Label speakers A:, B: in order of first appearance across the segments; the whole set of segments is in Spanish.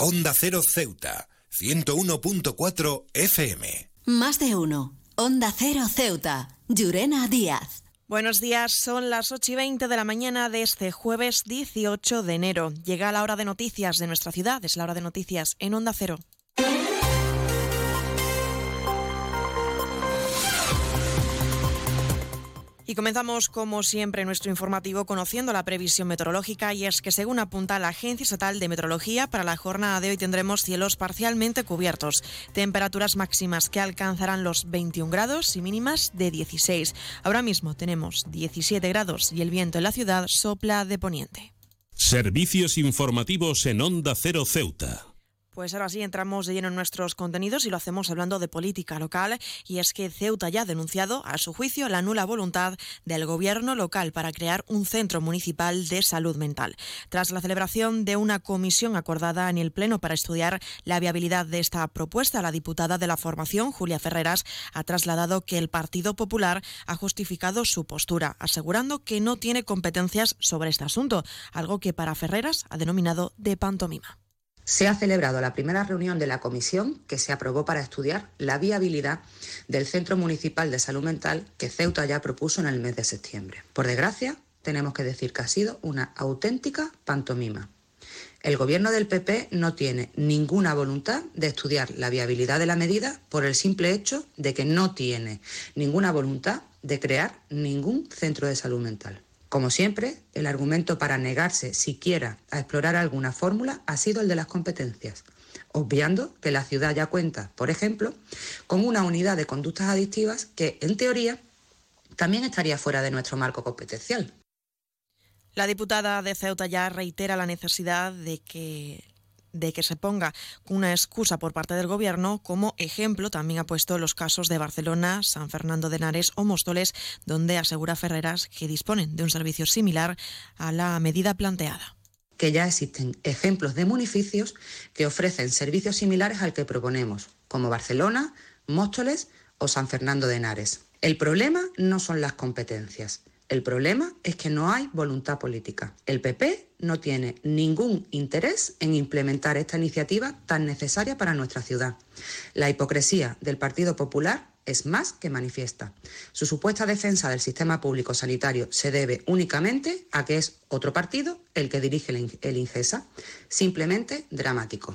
A: Onda Cero Ceuta, 101.4 FM.
B: Más de uno. Onda Cero Ceuta, Llurena Díaz.
C: Buenos días, son las 8 y 20 de la mañana de este jueves 18 de enero. Llega la hora de noticias de nuestra ciudad, es la hora de noticias en Onda Cero. Y comenzamos, como siempre, nuestro informativo conociendo la previsión meteorológica y es que, según apunta la Agencia Estatal de Meteorología, para la jornada de hoy tendremos cielos parcialmente cubiertos, temperaturas máximas que alcanzarán los 21 grados y mínimas de 16. Ahora mismo tenemos 17 grados y el viento en la ciudad sopla de poniente.
D: Servicios informativos en Onda Cero Ceuta.
C: Pues ahora sí entramos de lleno en nuestros contenidos y lo hacemos hablando de política local y es que Ceuta ya ha denunciado a su juicio la nula voluntad del gobierno local para crear un centro municipal de salud mental. Tras la celebración de una comisión acordada en el Pleno para estudiar la viabilidad de esta propuesta, la diputada de la formación, Julia Ferreras, ha trasladado que el Partido Popular ha justificado su postura, asegurando que no tiene competencias sobre este asunto, algo que para Ferreras ha denominado de pantomima
E: se ha celebrado la primera reunión de la comisión que se aprobó para estudiar la viabilidad del Centro Municipal de Salud Mental que Ceuta ya propuso en el mes de septiembre. Por desgracia, tenemos que decir que ha sido una auténtica pantomima. El gobierno del PP no tiene ninguna voluntad de estudiar la viabilidad de la medida por el simple hecho de que no tiene ninguna voluntad de crear ningún centro de salud mental. Como siempre, el argumento para negarse siquiera a explorar alguna fórmula ha sido el de las competencias, obviando que la ciudad ya cuenta, por ejemplo, con una unidad de conductas adictivas que, en teoría, también estaría fuera de nuestro marco competencial.
C: La diputada de Ceuta ya reitera la necesidad de que de que se ponga una excusa por parte del Gobierno. Como ejemplo, también ha puesto los casos de Barcelona, San Fernando de Henares o Móstoles, donde asegura Ferreras que disponen de un servicio similar a la medida planteada
E: que ya existen ejemplos de municipios que ofrecen servicios similares al que proponemos, como Barcelona, Móstoles o San Fernando de Henares. El problema no son las competencias, el problema es que no hay voluntad política. El PP no tiene ningún interés en implementar esta iniciativa tan necesaria para nuestra ciudad. La hipocresía del Partido Popular es más que manifiesta. Su supuesta defensa del sistema público sanitario se debe únicamente a que es otro partido el que dirige el INGESA. Simplemente dramático.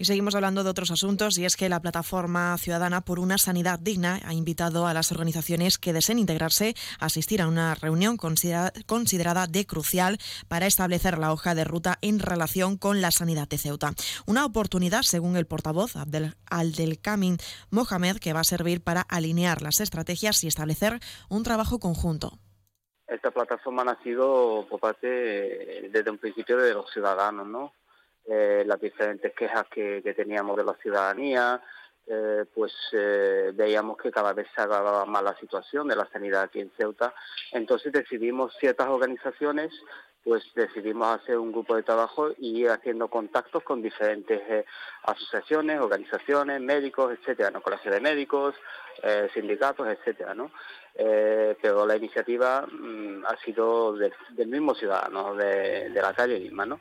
C: Y seguimos hablando de otros asuntos y es que la plataforma ciudadana por una sanidad digna ha invitado a las organizaciones que deseen integrarse a asistir a una reunión considerada de crucial para establecer la hoja de ruta en relación con la sanidad de Ceuta. Una oportunidad, según el portavoz Abdel, Aldelkamin Mohamed, que va a servir para alinear las estrategias y establecer un trabajo conjunto.
F: Esta plataforma ha nacido por parte desde un principio de los ciudadanos, ¿no? Eh, las diferentes quejas que, teníamos de la ciudadanía, eh, pues eh, veíamos que cada vez se agravaba más la situación de la sanidad aquí en Ceuta. Entonces decidimos ciertas organizaciones, pues decidimos hacer un grupo de trabajo y ir haciendo contactos con diferentes asociaciones, organizaciones, médicos, etcétera, ¿no? colegios de médicos, sindicatos, etcétera, ¿no? pero la iniciativa mm, ha sido del mismo ciudadano, de, de la calle Lima, ¿no?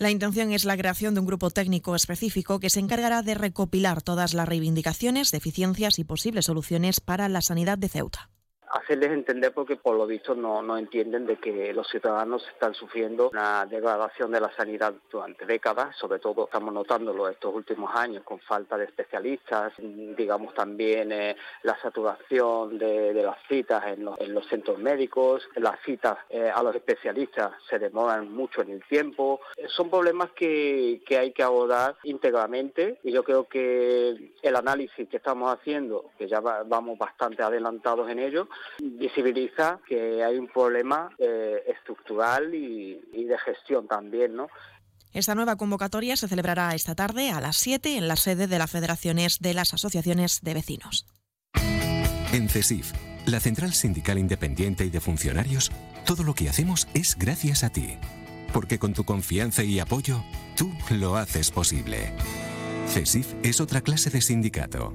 C: La intención es la creación de un grupo técnico específico que se encargará de recopilar todas las reivindicaciones, deficiencias y posibles soluciones para la sanidad de Ceuta
F: hacerles entender porque por lo visto no, no entienden de que los ciudadanos están sufriendo una degradación de la sanidad durante décadas, sobre todo estamos notándolo estos últimos años con falta de especialistas, digamos también eh, la saturación de, las citas en los, centros médicos, las citas eh, a los especialistas se demoran mucho en el tiempo, son problemas que, que hay que abordar íntegramente y yo creo que el análisis que estamos haciendo, que ya vamos bastante adelantados en ello, visibiliza que hay un problema eh, estructural y, y de gestión también, ¿no?
C: Esta nueva convocatoria se celebrará esta tarde a las 7 en la sede de las Federaciones de las Asociaciones de Vecinos.
G: En CESIF, la Central Sindical Independiente y de Funcionarios, todo lo que hacemos es gracias a ti. Porque con tu confianza y apoyo, tú lo haces posible. CESIF es otra clase de sindicato.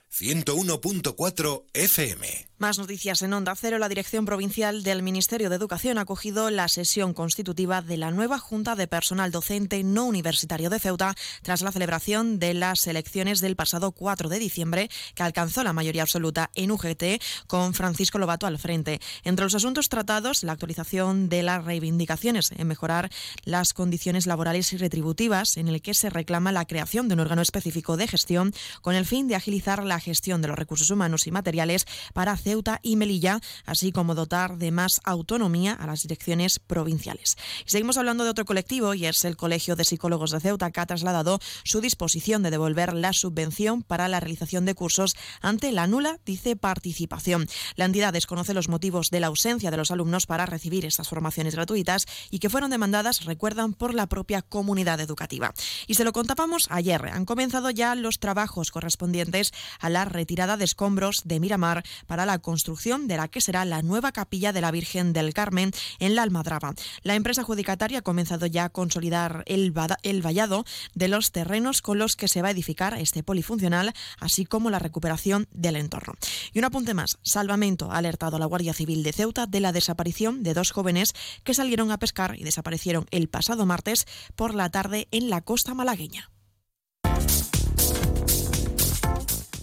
A: 101.4 FM.
C: Más noticias en Onda Cero. La Dirección Provincial del Ministerio de Educación ha acogido la sesión constitutiva de la nueva Junta de Personal Docente No Universitario de Ceuta tras la celebración de las elecciones del pasado 4 de diciembre, que alcanzó la mayoría absoluta en UGT con Francisco Lobato al frente. Entre los asuntos tratados, la actualización de las reivindicaciones en mejorar las condiciones laborales y retributivas, en el que se reclama la creación de un órgano específico de gestión con el fin de agilizar la gestión de los recursos humanos y materiales para Ceuta y Melilla, así como dotar de más autonomía a las direcciones provinciales. Y seguimos hablando de otro colectivo y es el Colegio de Psicólogos de Ceuta que ha trasladado su disposición de devolver la subvención para la realización de cursos ante la nula, dice, participación. La entidad desconoce los motivos de la ausencia de los alumnos para recibir estas formaciones gratuitas y que fueron demandadas, recuerdan, por la propia comunidad educativa. Y se lo contábamos ayer. Han comenzado ya los trabajos correspondientes a la retirada de escombros de Miramar para la construcción de la que será la nueva capilla de la Virgen del Carmen en la Almadraba. La empresa adjudicataria ha comenzado ya a consolidar el, el vallado de los terrenos con los que se va a edificar este polifuncional, así como la recuperación del entorno. Y un apunte más, Salvamento ha alertado a la Guardia Civil de Ceuta de la desaparición de dos jóvenes que salieron a pescar y desaparecieron el pasado martes por la tarde en la costa malagueña.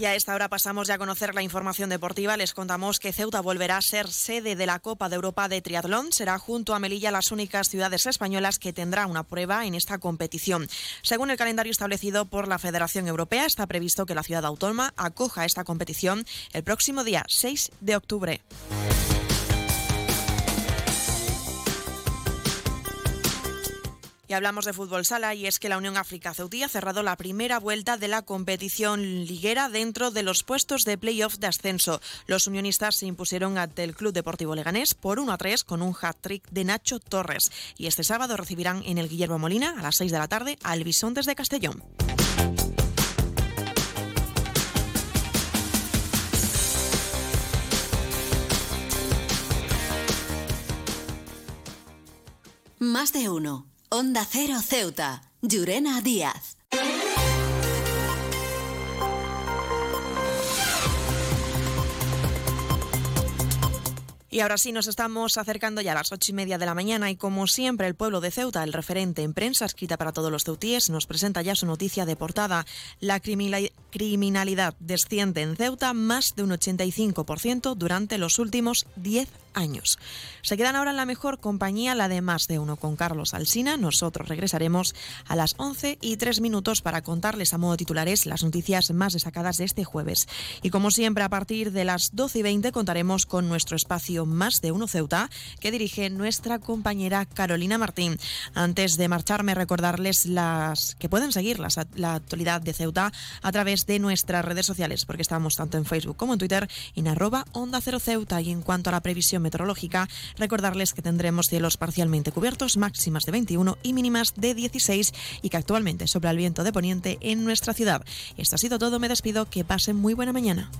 C: Y a esta hora pasamos ya a conocer la información deportiva. Les contamos que Ceuta volverá a ser sede de la Copa de Europa de Triatlón. Será junto a Melilla las únicas ciudades españolas que tendrá una prueba en esta competición. Según el calendario establecido por la Federación Europea, está previsto que la ciudad autónoma acoja esta competición el próximo día 6 de octubre. Y hablamos de fútbol sala y es que la Unión África Ceutí ha cerrado la primera vuelta de la competición liguera dentro de los puestos de playoff de ascenso. Los unionistas se impusieron ante el Club Deportivo Leganés por 1 a 3 con un hat-trick de Nacho Torres. Y este sábado recibirán en el Guillermo Molina a las 6 de la tarde al Bisontes de Castellón.
B: Más de uno. Onda Cero Ceuta, Llurena Díaz.
C: Y ahora sí, nos estamos acercando ya a las ocho y media de la mañana y como siempre el pueblo de Ceuta, el referente en prensa escrita para todos los ceutíes, nos presenta ya su noticia de portada. La criminalidad desciende en Ceuta más de un 85% durante los últimos 10 años. Se quedan ahora en la mejor compañía, la de más de uno con Carlos Alsina. Nosotros regresaremos a las 11 y 3 minutos para contarles a modo titulares las noticias más destacadas de este jueves. Y como siempre, a partir de las 12 y 20 contaremos con nuestro espacio Más de uno Ceuta, que dirige nuestra compañera Carolina Martín. Antes de marcharme, recordarles las que pueden seguir la actualidad de Ceuta a través de nuestras redes sociales, porque estamos tanto en Facebook como en Twitter en arroba Onda Cero Ceuta. Y en cuanto a la previsión meteorológica, recordarles que tendremos cielos parcialmente cubiertos, máximas de 21 y mínimas de 16 y que actualmente sopla el viento de poniente en nuestra ciudad. Esto ha sido todo, me despido, que pasen muy buena mañana.